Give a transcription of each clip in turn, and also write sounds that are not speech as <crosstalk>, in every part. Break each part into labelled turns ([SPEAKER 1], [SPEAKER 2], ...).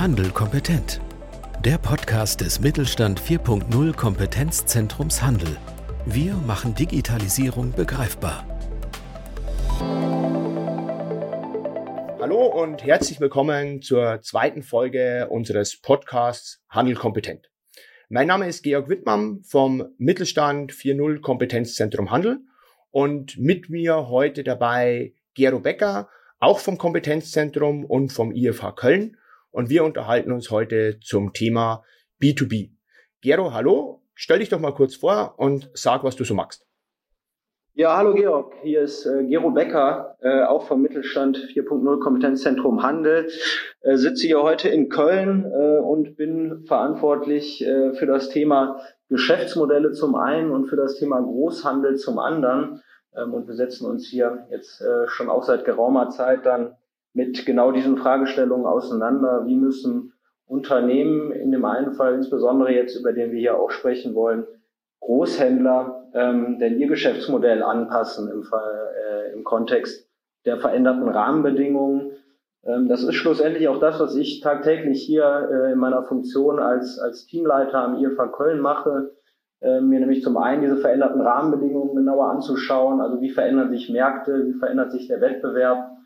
[SPEAKER 1] Handel kompetent. Der Podcast des Mittelstand 4.0 Kompetenzzentrums Handel. Wir machen Digitalisierung begreifbar.
[SPEAKER 2] Hallo und herzlich willkommen zur zweiten Folge unseres Podcasts Handel kompetent. Mein Name ist Georg Wittmann vom Mittelstand 4.0 Kompetenzzentrum Handel und mit mir heute dabei Gero Becker, auch vom Kompetenzzentrum und vom IFH Köln. Und wir unterhalten uns heute zum Thema B2B. Gero, hallo, stell dich doch mal kurz vor und sag, was du so magst.
[SPEAKER 3] Ja, hallo Georg, hier ist äh, Gero Becker, äh, auch vom Mittelstand 4.0 Kompetenzzentrum Handel. Äh, sitze hier heute in Köln äh, und bin verantwortlich äh, für das Thema Geschäftsmodelle zum einen und für das Thema Großhandel zum anderen. Ähm, und wir setzen uns hier jetzt äh, schon auch seit geraumer Zeit dann mit genau diesen Fragestellungen auseinander. Wie müssen Unternehmen in dem einen Fall, insbesondere jetzt, über den wir hier auch sprechen wollen, Großhändler ähm, denn ihr Geschäftsmodell anpassen im, Fall, äh, im Kontext der veränderten Rahmenbedingungen. Ähm, das ist schlussendlich auch das, was ich tagtäglich hier äh, in meiner Funktion als, als Teamleiter am IFA Köln mache äh, mir nämlich zum einen diese veränderten Rahmenbedingungen genauer anzuschauen, also wie verändern sich Märkte, wie verändert sich der Wettbewerb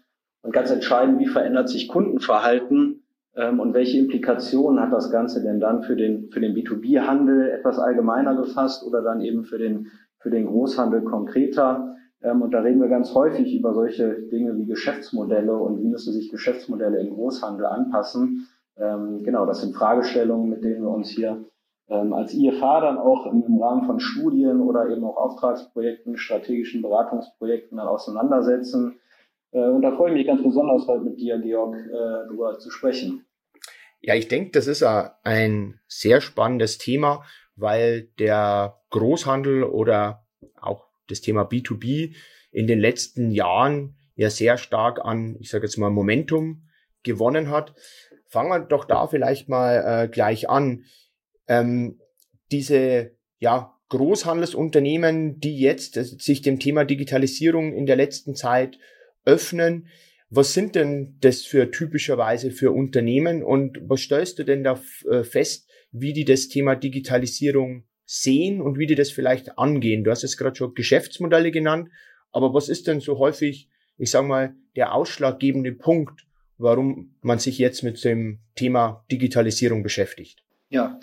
[SPEAKER 3] und ganz entscheidend, wie verändert sich Kundenverhalten ähm, und welche Implikationen hat das Ganze denn dann für den, für den B2B-Handel etwas allgemeiner gefasst oder dann eben für den, für den Großhandel konkreter. Ähm, und da reden wir ganz häufig über solche Dinge wie Geschäftsmodelle und wie müssen sich Geschäftsmodelle im Großhandel anpassen. Ähm, genau, das sind Fragestellungen, mit denen wir uns hier ähm, als IFA dann auch im, Rahmen von Studien oder eben auch Auftragsprojekten, strategischen Beratungsprojekten dann auseinandersetzen. Äh, und da freue ich mich ganz besonders, heute mit dir, Georg, äh, darüber zu sprechen.
[SPEAKER 2] Ja, ich denke, das ist ein sehr spannendes Thema, weil der Großhandel oder auch das Thema B2B in den letzten Jahren ja sehr stark an, ich sage jetzt mal, Momentum gewonnen hat. Fangen wir doch da vielleicht mal äh, gleich an ähm, diese ja, Großhandelsunternehmen, die jetzt sich dem Thema Digitalisierung in der letzten Zeit öffnen, was sind denn das für typischerweise für Unternehmen und was stellst du denn da äh, fest, wie die das Thema Digitalisierung sehen und wie die das vielleicht angehen? Du hast jetzt gerade schon Geschäftsmodelle genannt, aber was ist denn so häufig, ich sage mal, der ausschlaggebende Punkt, warum man sich jetzt mit dem Thema Digitalisierung beschäftigt?
[SPEAKER 3] Ja,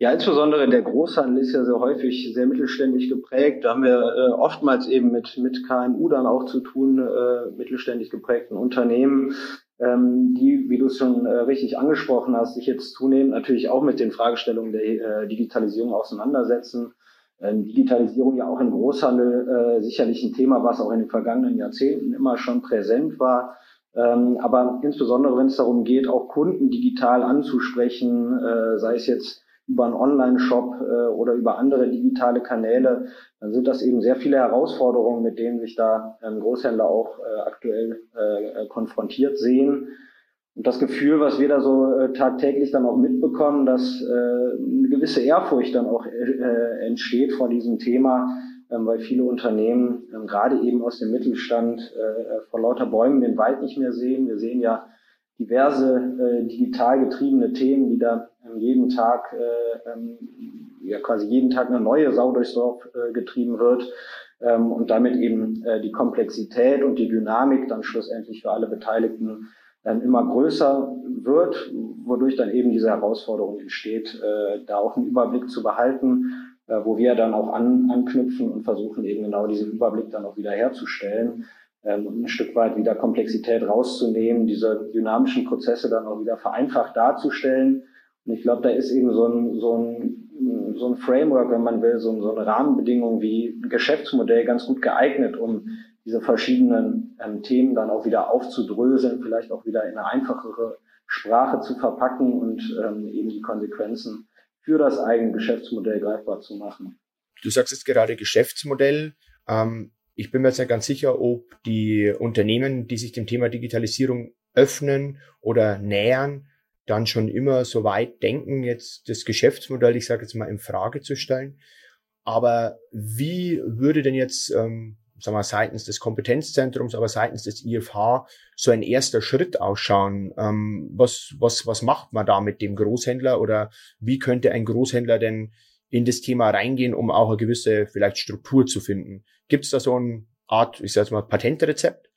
[SPEAKER 3] ja, insbesondere der Großhandel ist ja sehr häufig sehr mittelständisch geprägt. Da haben wir äh, oftmals eben mit, mit KMU dann auch zu tun, äh, mittelständisch geprägten Unternehmen, ähm, die, wie du es schon äh, richtig angesprochen hast, sich jetzt zunehmend natürlich auch mit den Fragestellungen der äh, Digitalisierung auseinandersetzen. Ähm, Digitalisierung ja auch im Großhandel äh, sicherlich ein Thema, was auch in den vergangenen Jahrzehnten immer schon präsent war. Ähm, aber insbesondere, wenn es darum geht, auch Kunden digital anzusprechen, äh, sei es jetzt über einen Online-Shop äh, oder über andere digitale Kanäle, dann sind das eben sehr viele Herausforderungen, mit denen sich da ähm, Großhändler auch äh, aktuell äh, konfrontiert sehen. Und das Gefühl, was wir da so äh, tagtäglich dann auch mitbekommen, dass äh, eine gewisse Ehrfurcht dann auch äh, entsteht vor diesem Thema, ähm, weil viele Unternehmen, ähm, gerade eben aus dem Mittelstand, äh, vor lauter Bäumen den Wald nicht mehr sehen. Wir sehen ja diverse äh, digital getriebene Themen, die da ähm, jeden Tag, äh, ähm, ja quasi jeden Tag eine neue Sau durchs Dorf äh, getrieben wird ähm, und damit eben äh, die Komplexität und die Dynamik dann schlussendlich für alle Beteiligten ähm, immer größer wird, wodurch dann eben diese Herausforderung entsteht, äh, da auch einen Überblick zu behalten, äh, wo wir dann auch an, anknüpfen und versuchen eben genau diesen Überblick dann auch wieder herzustellen ähm, ein Stück weit wieder Komplexität rauszunehmen, diese dynamischen Prozesse dann auch wieder vereinfacht darzustellen. Und ich glaube, da ist eben so ein, so ein, so ein Framework, wenn man will, so, so eine Rahmenbedingung wie ein Geschäftsmodell ganz gut geeignet, um diese verschiedenen ähm, Themen dann auch wieder aufzudröseln, vielleicht auch wieder in eine einfachere Sprache zu verpacken und ähm, eben die Konsequenzen für das eigene Geschäftsmodell greifbar zu machen.
[SPEAKER 2] Du sagst jetzt gerade Geschäftsmodell. Ähm, ich bin mir jetzt nicht ganz sicher, ob die Unternehmen, die sich dem Thema Digitalisierung öffnen oder nähern, dann schon immer so weit denken, jetzt das Geschäftsmodell, ich sage jetzt mal, in Frage zu stellen. Aber wie würde denn jetzt, ähm, sagen wir, seitens des Kompetenzzentrums, aber seitens des IFH so ein erster Schritt ausschauen? Ähm, was, was, was macht man da mit dem Großhändler oder wie könnte ein Großhändler denn in das Thema reingehen, um auch eine gewisse vielleicht Struktur zu finden? Gibt es da so eine Art, ich sag mal, Patentrezept?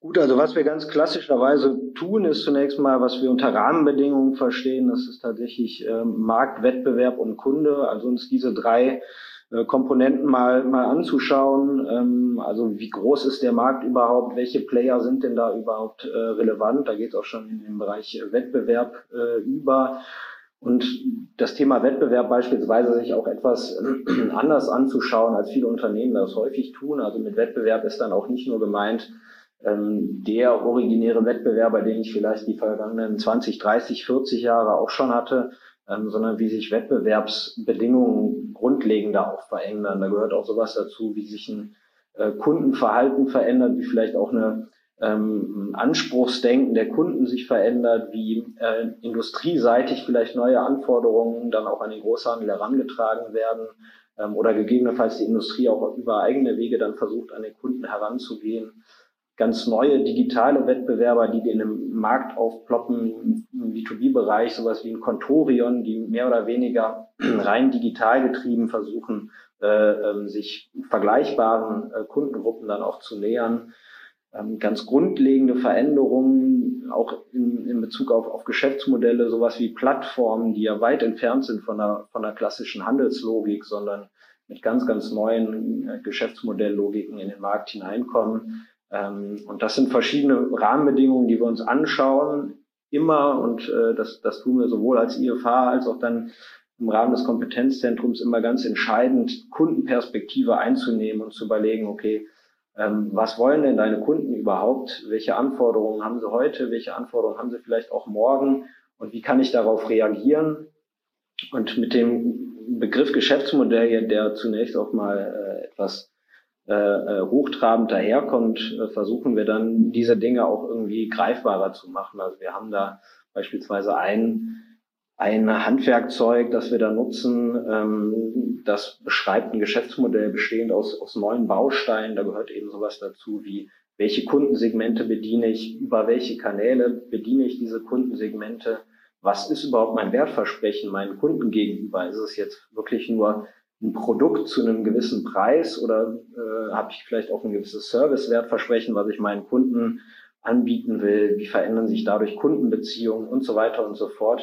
[SPEAKER 3] Gut, also was wir ganz klassischerweise tun, ist zunächst mal, was wir unter Rahmenbedingungen verstehen. Das ist tatsächlich äh, Markt, Wettbewerb und Kunde. Also uns diese drei äh, Komponenten mal, mal anzuschauen. Ähm, also wie groß ist der Markt überhaupt? Welche Player sind denn da überhaupt äh, relevant? Da geht es auch schon in den Bereich Wettbewerb äh, über. Und das Thema Wettbewerb beispielsweise sich auch etwas <clears throat> anders anzuschauen, als viele Unternehmen das häufig tun. Also mit Wettbewerb ist dann auch nicht nur gemeint, ähm, der originäre Wettbewerber, den ich vielleicht die vergangenen 20, 30, 40 Jahre auch schon hatte, ähm, sondern wie sich Wettbewerbsbedingungen grundlegender auch verändern. Da gehört auch sowas dazu, wie sich ein äh, Kundenverhalten verändert, wie vielleicht auch eine ähm, Anspruchsdenken der Kunden sich verändert, wie äh, industrieseitig vielleicht neue Anforderungen dann auch an den Großhandel herangetragen werden ähm, oder gegebenenfalls die Industrie auch über eigene Wege dann versucht, an den Kunden heranzugehen ganz neue digitale Wettbewerber, die in einem Markt aufploppen, im B2B-Bereich, sowas wie ein Contorion, die mehr oder weniger <clears throat> rein digital getrieben versuchen, äh, äh, sich vergleichbaren äh, Kundengruppen dann auch zu nähern. Ähm, ganz grundlegende Veränderungen, auch in, in Bezug auf, auf Geschäftsmodelle, sowas wie Plattformen, die ja weit entfernt sind von der, von der klassischen Handelslogik, sondern mit ganz, ganz neuen äh, Geschäftsmodelllogiken in den Markt hineinkommen. Ähm, und das sind verschiedene Rahmenbedingungen, die wir uns anschauen, immer, und äh, das, das tun wir sowohl als IFH als auch dann im Rahmen des Kompetenzzentrums immer ganz entscheidend, Kundenperspektive einzunehmen und zu überlegen, okay, was wollen denn deine Kunden überhaupt? Welche Anforderungen haben sie heute? Welche Anforderungen haben sie vielleicht auch morgen? Und wie kann ich darauf reagieren? Und mit dem Begriff Geschäftsmodell, der zunächst auch mal äh, etwas äh, äh, hochtrabend daherkommt, versuchen wir dann diese Dinge auch irgendwie greifbarer zu machen. Also wir haben da beispielsweise ein, ein Handwerkzeug, das wir da nutzen, ähm, das beschreibt ein Geschäftsmodell bestehend aus, aus neuen Bausteinen. Da gehört eben sowas dazu wie, welche Kundensegmente bediene ich, über welche Kanäle bediene ich diese Kundensegmente, was ist überhaupt mein Wertversprechen meinen Kunden gegenüber? Ist es jetzt wirklich nur ein Produkt zu einem gewissen Preis oder äh, habe ich vielleicht auch ein gewisses Servicewertversprechen, was ich meinen Kunden anbieten will? Wie verändern sich dadurch Kundenbeziehungen und so weiter und so fort?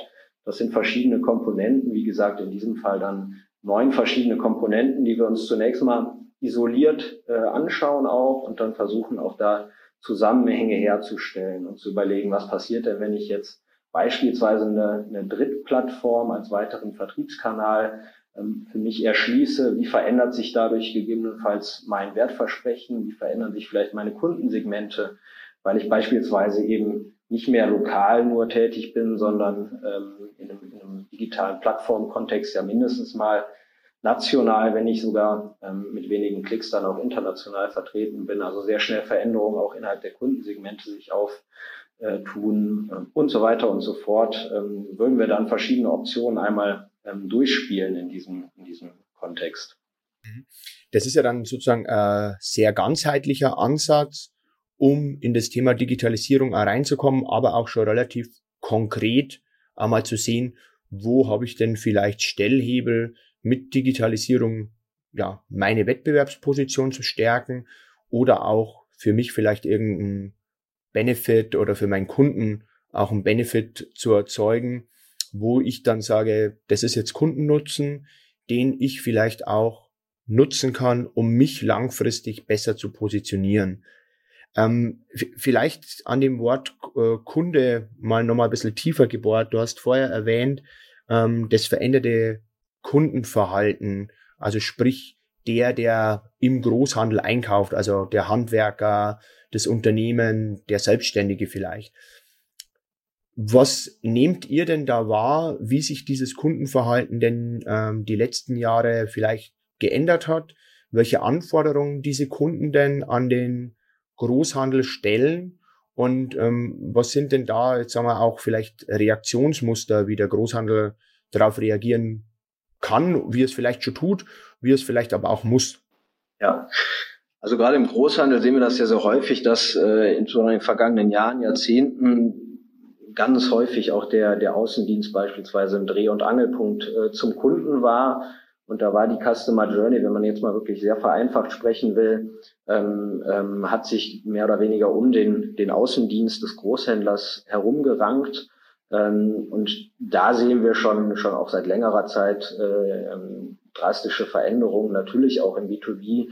[SPEAKER 3] Das sind verschiedene Komponenten, wie gesagt, in diesem Fall dann neun verschiedene Komponenten, die wir uns zunächst mal isoliert äh, anschauen auch und dann versuchen auch da Zusammenhänge herzustellen und zu überlegen, was passiert denn, wenn ich jetzt beispielsweise eine, eine Drittplattform als weiteren Vertriebskanal ähm, für mich erschließe, wie verändert sich dadurch gegebenenfalls mein Wertversprechen, wie verändern sich vielleicht meine Kundensegmente, weil ich beispielsweise eben nicht mehr lokal nur tätig bin, sondern ähm, in, einem, in einem digitalen Plattformkontext ja mindestens mal national, wenn nicht sogar ähm, mit wenigen Klicks dann auch international vertreten bin. Also sehr schnell Veränderungen auch innerhalb der Kundensegmente sich auftun äh, und so weiter und so fort. Ähm, würden wir dann verschiedene Optionen einmal ähm, durchspielen in diesem, in diesem Kontext.
[SPEAKER 2] Mhm. Das ist ja dann sozusagen ein sehr ganzheitlicher Ansatz, um in das Thema Digitalisierung reinzukommen, aber auch schon relativ konkret einmal zu sehen, wo habe ich denn vielleicht Stellhebel mit Digitalisierung, ja, meine Wettbewerbsposition zu stärken oder auch für mich vielleicht irgendein Benefit oder für meinen Kunden auch ein Benefit zu erzeugen, wo ich dann sage, das ist jetzt Kundennutzen, den ich vielleicht auch nutzen kann, um mich langfristig besser zu positionieren. Ähm, vielleicht an dem Wort äh, Kunde mal nochmal ein bisschen tiefer gebohrt. Du hast vorher erwähnt, ähm, das veränderte Kundenverhalten, also sprich der, der im Großhandel einkauft, also der Handwerker, das Unternehmen, der Selbstständige vielleicht. Was nehmt ihr denn da wahr, wie sich dieses Kundenverhalten denn ähm, die letzten Jahre vielleicht geändert hat? Welche Anforderungen diese Kunden denn an den Großhandel stellen? Und ähm, was sind denn da, jetzt sagen wir auch vielleicht Reaktionsmuster, wie der Großhandel darauf reagieren kann, wie es vielleicht schon tut, wie es vielleicht aber auch muss?
[SPEAKER 3] Ja, Also gerade im Großhandel sehen wir das ja so häufig, dass äh, in den vergangenen Jahren, Jahrzehnten ganz häufig auch der, der Außendienst beispielsweise ein Dreh- und Angelpunkt äh, zum Kunden war. Und da war die Customer Journey, wenn man jetzt mal wirklich sehr vereinfacht sprechen will, ähm, ähm, hat sich mehr oder weniger um den, den Außendienst des Großhändlers herumgerankt. Ähm, und da sehen wir schon, schon auch seit längerer Zeit äh, ähm, drastische Veränderungen, natürlich auch im B2B.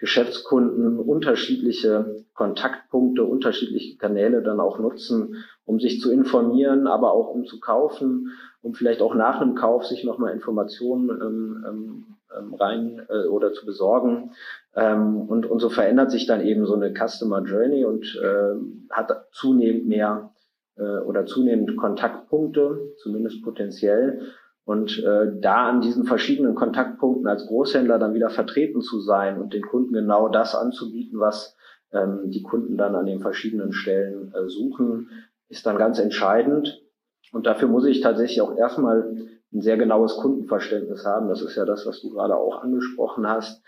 [SPEAKER 3] Geschäftskunden unterschiedliche Kontaktpunkte, unterschiedliche Kanäle dann auch nutzen, um sich zu informieren, aber auch um zu kaufen, um vielleicht auch nach einem Kauf sich nochmal Informationen ähm, ähm, ähm, rein äh, oder zu besorgen. Ähm, und, und so verändert sich dann eben so eine Customer Journey und äh, hat zunehmend mehr äh, oder zunehmend Kontaktpunkte, zumindest potenziell. Und äh, da an diesen verschiedenen Kontaktpunkten als Großhändler dann wieder vertreten zu sein und den Kunden genau das anzubieten, was ähm, die Kunden dann an den verschiedenen Stellen äh, suchen, ist dann ganz entscheidend. Und dafür muss ich tatsächlich auch erstmal ein sehr genaues Kundenverständnis haben. Das ist ja das, was du gerade auch angesprochen hast.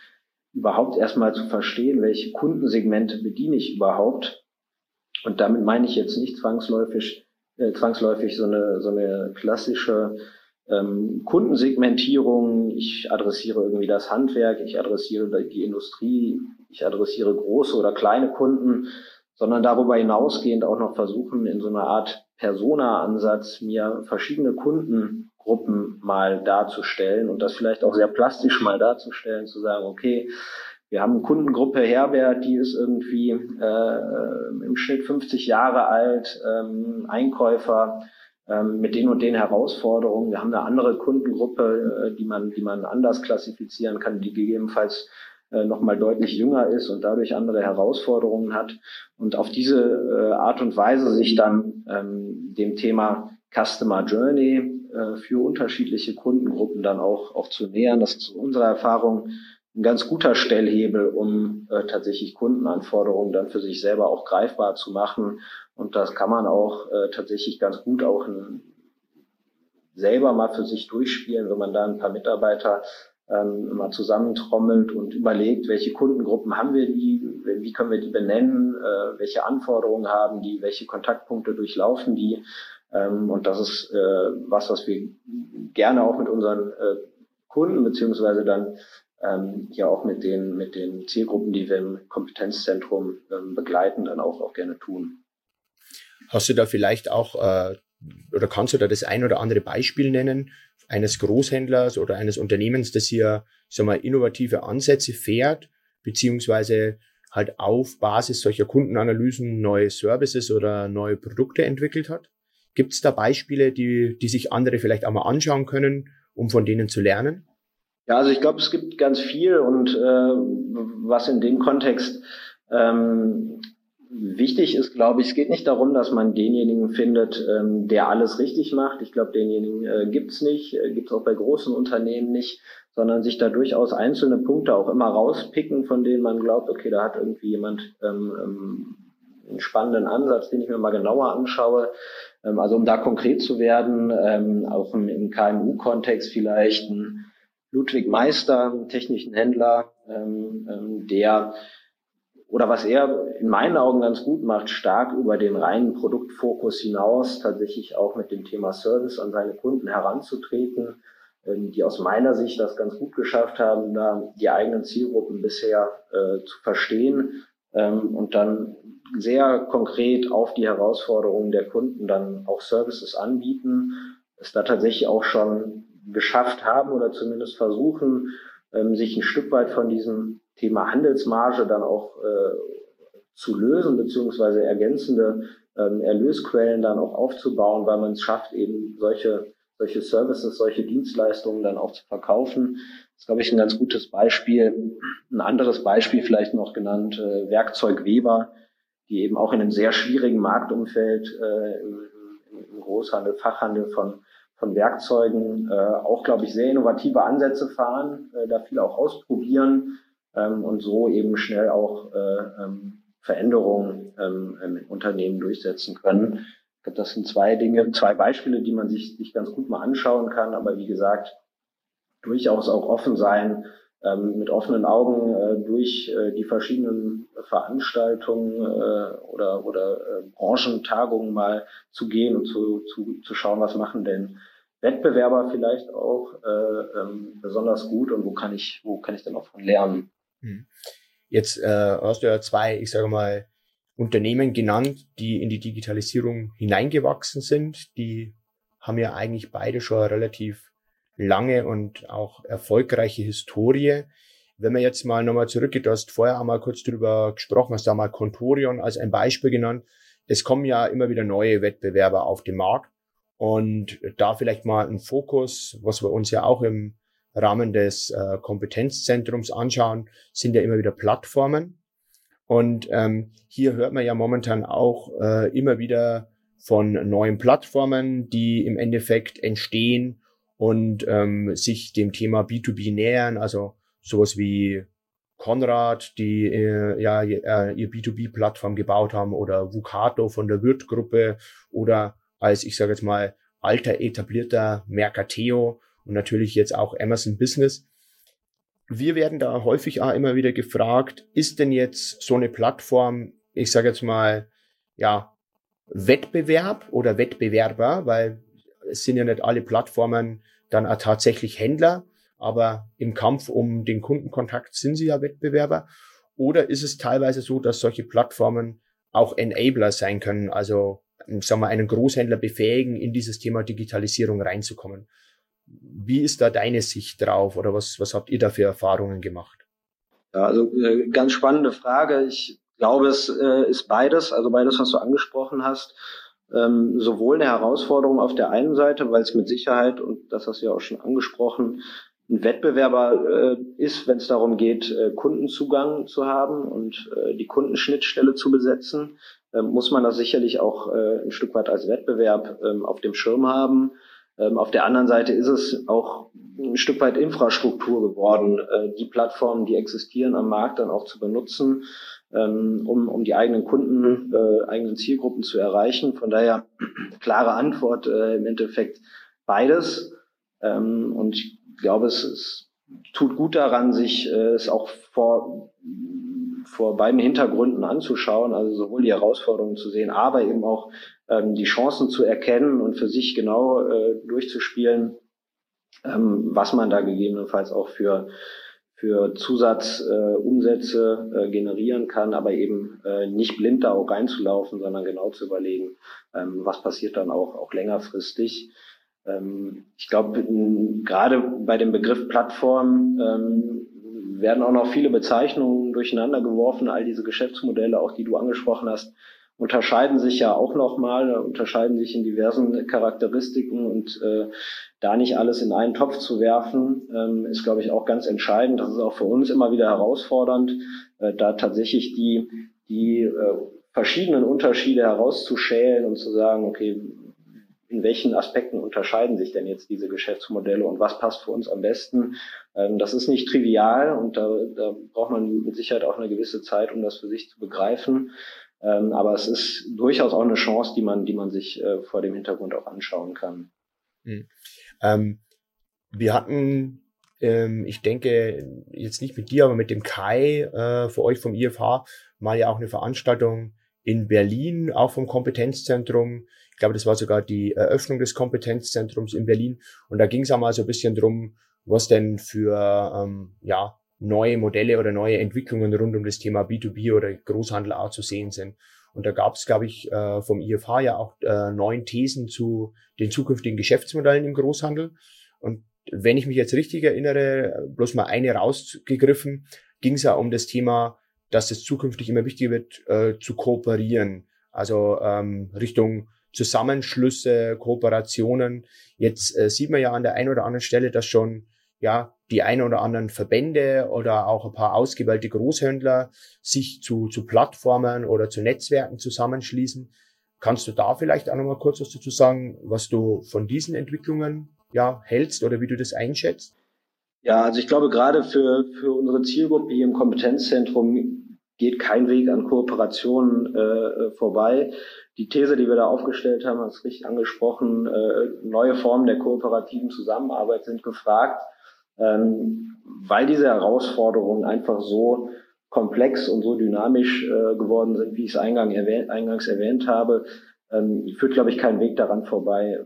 [SPEAKER 3] Überhaupt erstmal zu verstehen, welche Kundensegmente bediene ich überhaupt. Und damit meine ich jetzt nicht zwangsläufig, äh, zwangsläufig so eine, so eine klassische ähm, Kundensegmentierung. Ich adressiere irgendwie das Handwerk, ich adressiere die Industrie, ich adressiere große oder kleine Kunden, sondern darüber hinausgehend auch noch versuchen, in so einer Art Persona-Ansatz mir verschiedene Kundengruppen mal darzustellen und das vielleicht auch sehr plastisch mal darzustellen, zu sagen, okay, wir haben eine Kundengruppe Herbert, die ist irgendwie äh, im Schnitt 50 Jahre alt, ähm, Einkäufer mit den und den Herausforderungen. Wir haben eine andere Kundengruppe, äh, die man, die man anders klassifizieren kann, die gegebenenfalls äh, nochmal deutlich jünger ist und dadurch andere Herausforderungen hat. Und auf diese äh, Art und Weise sich dann ähm, dem Thema Customer Journey für unterschiedliche Kundengruppen dann auch, auch zu nähern. Das ist unserer Erfahrung ein ganz guter Stellhebel, um äh, tatsächlich Kundenanforderungen dann für sich selber auch greifbar zu machen. Und das kann man auch äh, tatsächlich ganz gut auch in, selber mal für sich durchspielen, wenn man da ein paar Mitarbeiter ähm, mal zusammentrommelt und überlegt, welche Kundengruppen haben wir die, wie können wir die benennen, äh, welche Anforderungen haben die, welche Kontaktpunkte durchlaufen die. Ähm, und das ist äh, was, was wir gerne auch mit unseren äh, Kunden beziehungsweise dann ähm, ja auch mit den, mit den Zielgruppen, die wir im Kompetenzzentrum ähm, begleiten, dann auch, auch gerne tun.
[SPEAKER 2] Hast du da vielleicht auch äh, oder kannst du da das ein oder andere Beispiel nennen eines Großhändlers oder eines Unternehmens, das hier, ich sag mal, innovative Ansätze fährt, beziehungsweise halt auf Basis solcher Kundenanalysen neue Services oder neue Produkte entwickelt hat? Gibt es da Beispiele, die, die sich andere vielleicht auch mal anschauen können, um von denen zu lernen?
[SPEAKER 3] Ja, also ich glaube, es gibt ganz viel und äh, was in dem Kontext ähm, wichtig ist, glaube ich, es geht nicht darum, dass man denjenigen findet, ähm, der alles richtig macht. Ich glaube, denjenigen äh, gibt's nicht, äh, gibt's auch bei großen Unternehmen nicht, sondern sich da durchaus einzelne Punkte auch immer rauspicken, von denen man glaubt, okay, da hat irgendwie jemand ähm, ähm, einen spannenden Ansatz, den ich mir mal genauer anschaue. Ähm, also um da konkret zu werden, ähm, auch im, im KMU-Kontext vielleicht ein Ludwig Meister, technischen Händler, ähm, ähm, der oder was er in meinen Augen ganz gut macht, stark über den reinen Produktfokus hinaus tatsächlich auch mit dem Thema Service an seine Kunden heranzutreten, ähm, die aus meiner Sicht das ganz gut geschafft haben, da die eigenen Zielgruppen bisher äh, zu verstehen ähm, und dann sehr konkret auf die Herausforderungen der Kunden dann auch Services anbieten, es da tatsächlich auch schon geschafft haben oder zumindest versuchen, ähm, sich ein Stück weit von diesem Thema Handelsmarge dann auch äh, zu lösen, beziehungsweise ergänzende ähm, Erlösquellen dann auch aufzubauen, weil man es schafft, eben solche, solche Services, solche Dienstleistungen dann auch zu verkaufen. Das ist, glaube ich, ein ganz gutes Beispiel. Ein anderes Beispiel vielleicht noch genannt, äh, Werkzeug Weber, die eben auch in einem sehr schwierigen Marktumfeld äh, im, im Großhandel, Fachhandel von von Werkzeugen äh, auch, glaube ich, sehr innovative Ansätze fahren, äh, da viel auch ausprobieren ähm, und so eben schnell auch äh, ähm, Veränderungen ähm, im Unternehmen durchsetzen können. Ich glaube, das sind zwei Dinge, zwei Beispiele, die man sich, sich ganz gut mal anschauen kann, aber wie gesagt, durchaus auch offen sein, ähm, mit offenen Augen äh, durch äh, die verschiedenen Veranstaltungen äh, oder, oder äh, Branchentagungen mal zu gehen und zu, zu, zu schauen, was machen denn Wettbewerber vielleicht auch äh, ähm, besonders gut und wo kann ich, wo kann ich dann auch von lernen. Hm.
[SPEAKER 2] Jetzt äh, hast du ja zwei, ich sage mal, Unternehmen genannt, die in die Digitalisierung hineingewachsen sind. Die haben ja eigentlich beide schon relativ lange und auch erfolgreiche Historie. Wenn man jetzt mal nochmal zurückgeht, du hast vorher einmal kurz drüber gesprochen, hast da mal Contorion als ein Beispiel genannt. Es kommen ja immer wieder neue Wettbewerber auf den Markt und da vielleicht mal ein Fokus, was wir uns ja auch im Rahmen des äh, Kompetenzzentrums anschauen, sind ja immer wieder Plattformen. Und ähm, hier hört man ja momentan auch äh, immer wieder von neuen Plattformen, die im Endeffekt entstehen und ähm, sich dem Thema B2B nähern, also sowas wie Konrad, die äh, ja äh, ihr B2B-Plattform gebaut haben, oder Vucato von der Wirt-Gruppe oder als ich sage jetzt mal alter etablierter Mercateo und natürlich jetzt auch Amazon Business. Wir werden da häufig auch immer wieder gefragt, ist denn jetzt so eine Plattform, ich sage jetzt mal, ja, Wettbewerb oder Wettbewerber, weil es sind ja nicht alle Plattformen dann auch tatsächlich Händler, aber im Kampf um den Kundenkontakt sind sie ja Wettbewerber. Oder ist es teilweise so, dass solche Plattformen auch Enabler sein können, also sagen wir, einen Großhändler befähigen, in dieses Thema Digitalisierung reinzukommen? Wie ist da deine Sicht drauf oder was, was habt ihr da für Erfahrungen gemacht?
[SPEAKER 3] Ja, also äh, ganz spannende Frage. Ich glaube, es äh, ist beides, also beides, was du angesprochen hast ähm, sowohl eine Herausforderung auf der einen Seite, weil es mit Sicherheit, und das hast du ja auch schon angesprochen, ein Wettbewerber äh, ist, wenn es darum geht, äh, Kundenzugang zu haben und äh, die Kundenschnittstelle zu besetzen, äh, muss man das sicherlich auch äh, ein Stück weit als Wettbewerb ähm, auf dem Schirm haben. Ähm, auf der anderen Seite ist es auch ein Stück weit Infrastruktur geworden, äh, die Plattformen, die existieren am Markt, dann auch zu benutzen ähm, um, um die eigenen Kunden, äh, eigenen Zielgruppen zu erreichen. Von daher klare Antwort äh, im Endeffekt beides. Ähm, und ich glaube, es, es tut gut daran, sich äh, es auch vor vor beiden Hintergründen anzuschauen, also sowohl die Herausforderungen zu sehen, aber eben auch ähm, die Chancen zu erkennen und für sich genau äh, durchzuspielen, ähm, was man da gegebenenfalls auch für für Zusatzumsätze äh, äh, generieren kann, aber eben äh, nicht blind da auch reinzulaufen, sondern genau zu überlegen, ähm, was passiert dann auch, auch längerfristig. Ähm, ich glaube, gerade bei dem Begriff Plattform ähm, werden auch noch viele Bezeichnungen durcheinander geworfen, all diese Geschäftsmodelle, auch die du angesprochen hast, unterscheiden sich ja auch nochmal, unterscheiden sich in diversen Charakteristiken und äh, da nicht alles in einen Topf zu werfen, ähm, ist, glaube ich, auch ganz entscheidend. Das ist auch für uns immer wieder herausfordernd, äh, da tatsächlich die, die äh, verschiedenen Unterschiede herauszuschälen und zu sagen, okay, in welchen Aspekten unterscheiden sich denn jetzt diese Geschäftsmodelle und was passt für uns am besten? Ähm, das ist nicht trivial und da, da braucht man mit Sicherheit auch eine gewisse Zeit, um das für sich zu begreifen. Ähm, aber es ist durchaus auch eine Chance, die man, die man sich äh, vor dem Hintergrund auch anschauen kann.
[SPEAKER 2] Mhm. Ähm, wir hatten, ähm, ich denke, jetzt nicht mit dir, aber mit dem Kai äh, für euch vom IFH mal ja auch eine Veranstaltung in Berlin, auch vom Kompetenzzentrum. Glaube, das war sogar die Eröffnung des Kompetenzzentrums in Berlin. Und da ging es auch mal so ein bisschen drum, was denn für ähm, ja, neue Modelle oder neue Entwicklungen rund um das Thema B2B oder Großhandel auch zu sehen sind. Und da gab es, glaube ich, äh, vom IFH ja auch äh, neun Thesen zu den zukünftigen Geschäftsmodellen im Großhandel. Und wenn ich mich jetzt richtig erinnere, bloß mal eine rausgegriffen, ging es ja um das Thema, dass es zukünftig immer wichtiger wird, äh, zu kooperieren. Also ähm, Richtung Zusammenschlüsse, Kooperationen. Jetzt äh, sieht man ja an der einen oder anderen Stelle, dass schon ja, die ein oder anderen Verbände oder auch ein paar ausgewählte Großhändler sich zu, zu Plattformen oder zu Netzwerken zusammenschließen. Kannst du da vielleicht auch nochmal kurz was dazu sagen, was du von diesen Entwicklungen ja hältst oder wie du das einschätzt?
[SPEAKER 3] Ja, also ich glaube gerade für, für unsere Zielgruppe hier im Kompetenzzentrum geht kein Weg an Kooperationen äh, vorbei. Die These, die wir da aufgestellt haben, hast richtig angesprochen, äh, neue Formen der kooperativen Zusammenarbeit sind gefragt. ähm, weil diese Herausforderungen einfach so komplex und so dynamisch äh, geworden sind, wie ich es eingang erwähnt, eingangs erwähnt habe, ähm, führt, glaube ich, kein Weg daran vorbei.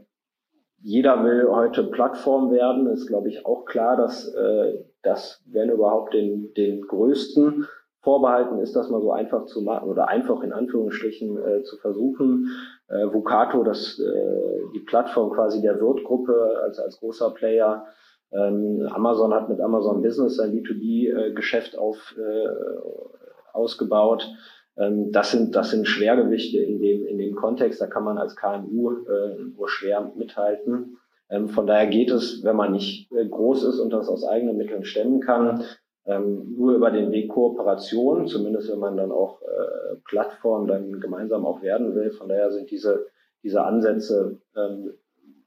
[SPEAKER 3] Jeder will heute Plattform werden. Ist, glaube ich, auch klar, dass äh, das, wenn überhaupt, den, den größten vorbehalten ist, das mal so einfach zu machen oder einfach in Anführungsstrichen äh, zu versuchen. Äh, Vucato, das äh, die Plattform quasi der Wirt-Gruppe als, als großer Player. Ähm, Amazon hat mit Amazon Business sein B2B-Geschäft äh, äh, ausgebaut. Ähm, das sind, das sind Schwergewichte in dem, in dem Kontext. Da kann man als KMU äh, nur schwer mithalten. Ähm, von daher geht es, wenn man nicht äh, groß ist und das aus eigenen Mitteln stemmen kann, ähm, nur über den Weg Kooperation, zumindest wenn man dann auch äh, Plattform dann gemeinsam auch werden will. Von daher sind diese, diese Ansätze ähm,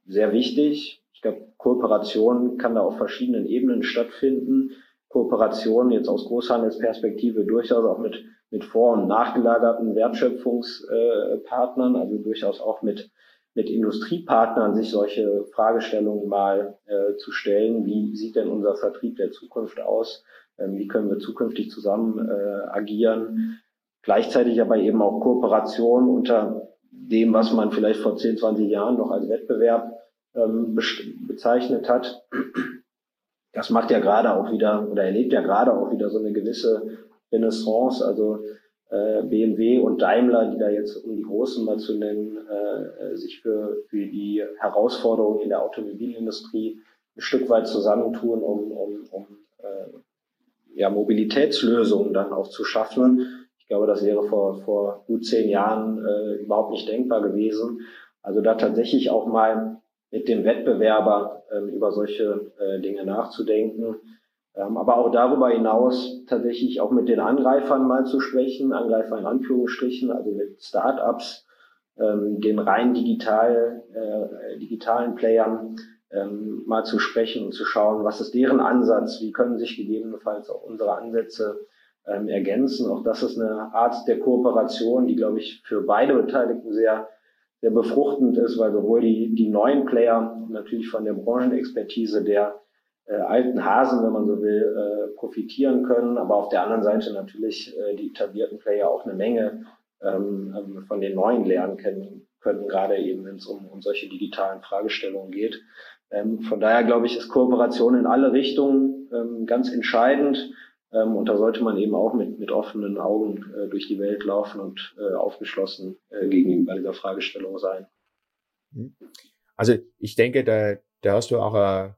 [SPEAKER 3] sehr wichtig. Ich glaube, Kooperation kann da auf verschiedenen Ebenen stattfinden. Kooperation jetzt aus Großhandelsperspektive durchaus auch mit, mit vor- und nachgelagerten Wertschöpfungspartnern, also durchaus auch mit mit Industriepartnern sich solche Fragestellungen mal äh, zu stellen. Wie sieht denn unser Vertrieb der Zukunft aus? Ähm, wie können wir zukünftig zusammen äh, agieren? Gleichzeitig aber eben auch Kooperation unter dem, was man vielleicht vor 10, 20 Jahren noch als Wettbewerb ähm, bezeichnet hat. Das macht ja gerade auch wieder oder erlebt ja gerade auch wieder so eine gewisse Renaissance. Also äh, BMW und Daimler, die da jetzt, um die Großen mal zu nennen, äh, sich für, für die Herausforderungen in der Automobilindustrie ein Stück weit zusammentun, um, um, um äh, ja, Mobilitätslösungen dann auch zu schaffen. Ich glaube, das wäre vor, vor gut zehn Jahren äh, überhaupt nicht denkbar gewesen. Also da tatsächlich auch mal mit dem Wettbewerber äh, über solche äh, Dinge nachzudenken ähm, aber auch darüber hinaus tatsächlich auch mit den Angreifern mal zu sprechen, Angreifer in Anführungsstrichen, also mit Startups, ähm, den rein digital, äh, digitalen Playern ähm, mal zu sprechen und zu schauen, was ist deren Ansatz, wie können sich gegebenenfalls auch unsere Ansätze ähm, ergänzen. Auch das ist eine Art der Kooperation, die, glaube ich, für beide Beteiligten sehr sehr befruchtend ist, weil sowohl die, die neuen Player natürlich von der Branchenexpertise der äh, alten Hasen, wenn man so will, äh, profitieren können. Aber auf der anderen Seite natürlich äh, die etablierten Player auch eine Menge ähm, von den neuen lernen können, können gerade eben, wenn es um, um solche digitalen Fragestellungen geht. Ähm, von daher glaube ich, ist Kooperation in alle Richtungen ähm, ganz entscheidend. Ähm, und da sollte man eben auch mit, mit offenen Augen äh, durch die Welt laufen und äh, aufgeschlossen äh, gegenüber dieser Fragestellung sein.
[SPEAKER 2] Also ich denke, da, da hast du auch äh,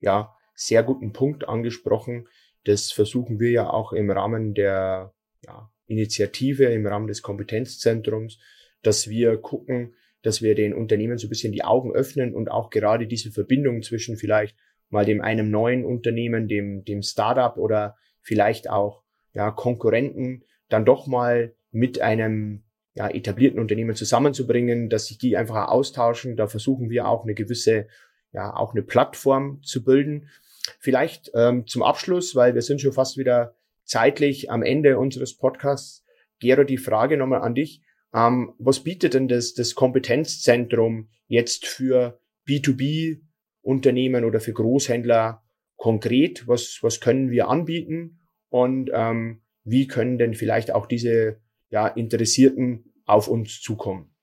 [SPEAKER 2] ja sehr guten Punkt angesprochen. Das versuchen wir ja auch im Rahmen der ja, Initiative, im Rahmen des Kompetenzzentrums, dass wir gucken, dass wir den Unternehmen so ein bisschen die Augen öffnen und auch gerade diese Verbindung zwischen vielleicht mal dem einem neuen Unternehmen, dem, dem Startup oder vielleicht auch ja, Konkurrenten dann doch mal mit einem ja, etablierten Unternehmen zusammenzubringen, dass sich die einfach austauschen. Da versuchen wir auch eine gewisse, ja, auch eine Plattform zu bilden. Vielleicht ähm, zum Abschluss, weil wir sind schon fast wieder zeitlich am Ende unseres Podcasts. Gero, die Frage nochmal an dich. Ähm, was bietet denn das, das Kompetenzzentrum jetzt für B2B-Unternehmen oder für Großhändler konkret? Was, was können wir anbieten? Und ähm, wie können denn vielleicht auch diese ja, Interessierten auf uns zukommen?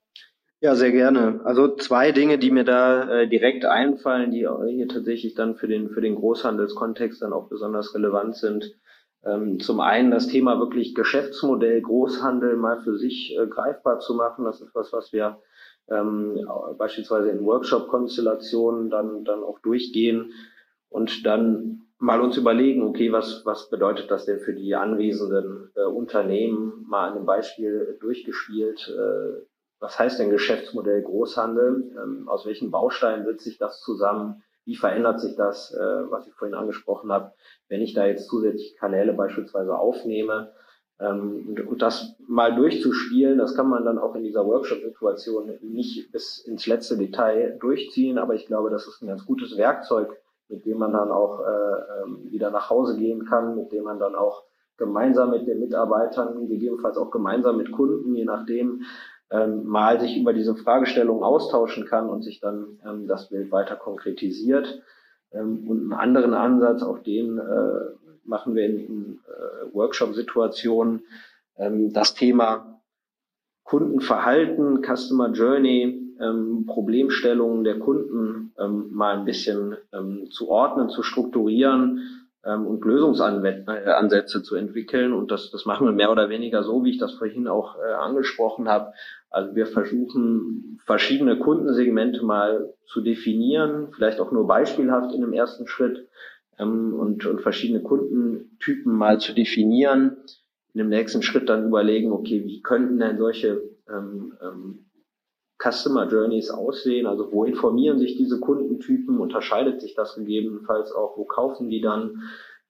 [SPEAKER 3] Ja, sehr gerne. Also zwei Dinge, die mir da äh, direkt einfallen, die hier tatsächlich dann für den, für den Großhandelskontext dann auch besonders relevant sind. Ähm, zum einen das Thema wirklich Geschäftsmodell Großhandel mal für sich äh, greifbar zu machen. Das ist was, was wir ähm, beispielsweise in Workshop-Konstellationen dann, dann auch durchgehen und dann mal uns überlegen, okay, was, was bedeutet das denn für die anwesenden äh, Unternehmen? Mal an einem Beispiel durchgespielt. Äh, was heißt denn Geschäftsmodell Großhandel? Ähm, aus welchen Bausteinen setzt sich das zusammen? Wie verändert sich das, äh, was ich vorhin angesprochen habe, wenn ich da jetzt zusätzlich Kanäle beispielsweise aufnehme? Ähm, und, und, das mal durchzuspielen, das kann man dann auch in dieser Workshop-Situation nicht bis ins letzte Detail durchziehen, aber ich glaube, das ist ein ganz gutes Werkzeug, mit dem man dann auch äh, ähm, wieder nach Hause gehen kann, mit dem man dann auch gemeinsam mit den Mitarbeitern, gegebenenfalls auch gemeinsam mit Kunden, je nachdem, ähm, mal sich über diese Fragestellung austauschen kann und sich dann ähm, das Bild weiter konkretisiert. Ähm, und einen anderen Ansatz, auch den äh, machen wir in, in äh, Workshop-Situationen, ähm, das Thema Kundenverhalten, Customer Journey, ähm, Problemstellungen der Kunden ähm, mal ein bisschen zu ordnen, zu strukturieren ähm, und Lösungsansätze zu entwickeln. Und das, das machen wir mehr oder weniger so, wie ich das vorhin auch äh, angesprochen habe. Also wir versuchen verschiedene Kundensegmente mal zu definieren, vielleicht auch nur beispielhaft in dem ersten Schritt ähm, und, und verschiedene Kundentypen mal zu definieren. In dem nächsten Schritt dann überlegen, okay, wie könnten denn solche ähm, ähm, Customer Journeys aussehen? Also wo informieren sich diese Kundentypen? Unterscheidet sich das gegebenenfalls auch? Wo kaufen die dann?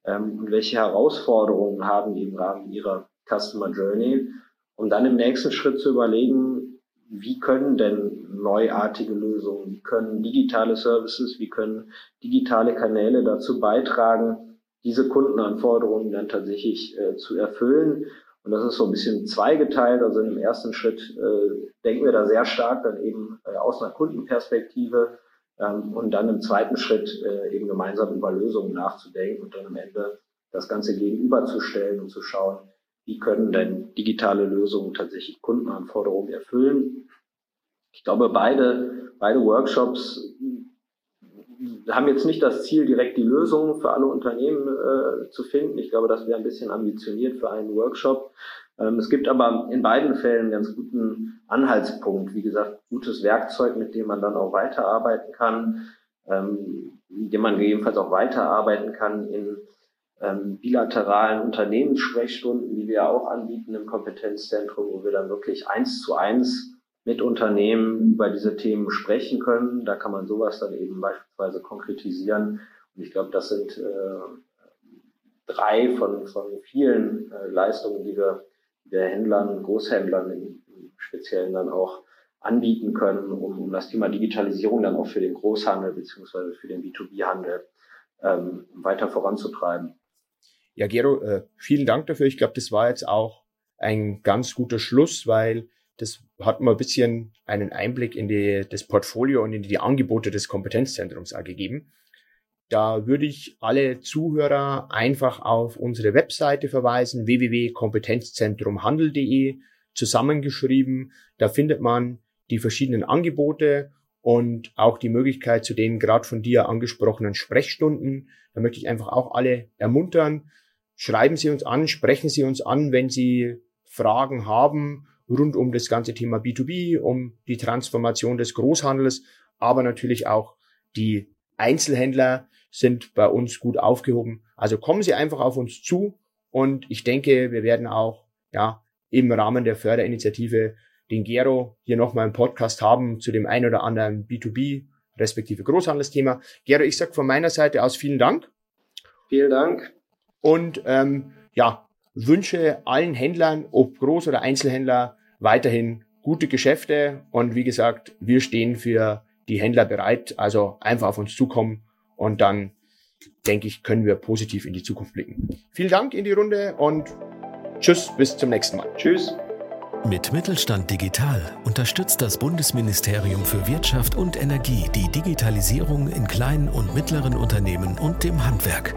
[SPEAKER 3] Ähm, und welche Herausforderungen haben die im Rahmen ihrer Customer Journey? Um dann im nächsten Schritt zu überlegen, wie können denn neuartige Lösungen, wie können digitale Services, wie können digitale Kanäle dazu beitragen, diese Kundenanforderungen dann tatsächlich äh, zu erfüllen und das ist so ein bisschen zweigeteilt. Also im ersten Schritt äh, denken wir da sehr stark dann eben äh, aus einer Kundenperspektive ähm, und dann im zweiten Schritt äh, eben gemeinsam über Lösungen nachzudenken und dann am Ende das Ganze gegenüberzustellen und zu schauen, wie können denn digitale Lösungen tatsächlich Kundenanforderungen erfüllen. Ich glaube, beide, beide Workshops haben jetzt nicht das Ziel, direkt die Lösung für alle Unternehmen äh, zu finden. Ich glaube, das wäre ein bisschen ambitioniert für einen Workshop. Ähm, es gibt aber in beiden Fällen einen ganz guten Anhaltspunkt. Wie gesagt, gutes Werkzeug, mit dem man dann auch weiterarbeiten kann, ähm, mit dem man gegebenenfalls auch weiterarbeiten kann in ähm, bilateralen Unternehmenssprechstunden, die wir auch anbieten im Kompetenzzentrum, wo wir dann wirklich eins zu eins mit Unternehmen über diese Themen sprechen können. Da kann man sowas dann eben beispielsweise konkretisieren. Und ich glaube, das sind äh, drei von, von vielen äh, Leistungen, die wir der Händlern, Großhändlern im, Speziellen dann auch anbieten können, um, um das Thema Digitalisierung dann auch für den Großhandel beziehungsweise für den B2B-Handel ähm, weiter voranzutreiben.
[SPEAKER 2] Ja, Gero, äh, vielen Dank dafür. Ich glaube, das war jetzt auch ein ganz guter Schluss, weil das hat mir ein bisschen einen Einblick in die, das Portfolio und in die Angebote des Kompetenzzentrums auch gegeben. Da würde ich alle Zuhörer einfach auf unsere Webseite verweisen, www.kompetenzzentrumhandel.de, zusammengeschrieben. Da findet man die verschiedenen Angebote und auch die Möglichkeit zu den gerade von dir angesprochenen Sprechstunden. Da möchte ich einfach auch alle ermuntern. Schreiben Sie uns an, sprechen Sie uns an, wenn Sie Fragen haben rund um das ganze Thema B2B, um die Transformation des Großhandels, aber natürlich auch die Einzelhändler sind bei uns gut aufgehoben. Also kommen Sie einfach auf uns zu und ich denke, wir werden auch ja im Rahmen der Förderinitiative den Gero hier nochmal im Podcast haben zu dem ein oder anderen B2B respektive Großhandelsthema. Gero, ich sag von meiner Seite aus vielen Dank.
[SPEAKER 3] Vielen Dank.
[SPEAKER 2] Und ähm, ja, wünsche allen Händlern, ob Groß- oder Einzelhändler, weiterhin gute Geschäfte und wie gesagt, wir stehen für die Händler bereit, also einfach auf uns zukommen und dann denke ich, können wir positiv in die Zukunft blicken. Vielen Dank in die Runde und tschüss, bis zum nächsten Mal.
[SPEAKER 3] Tschüss.
[SPEAKER 1] Mit Mittelstand Digital unterstützt das Bundesministerium für Wirtschaft und Energie die Digitalisierung in kleinen und mittleren Unternehmen und dem Handwerk.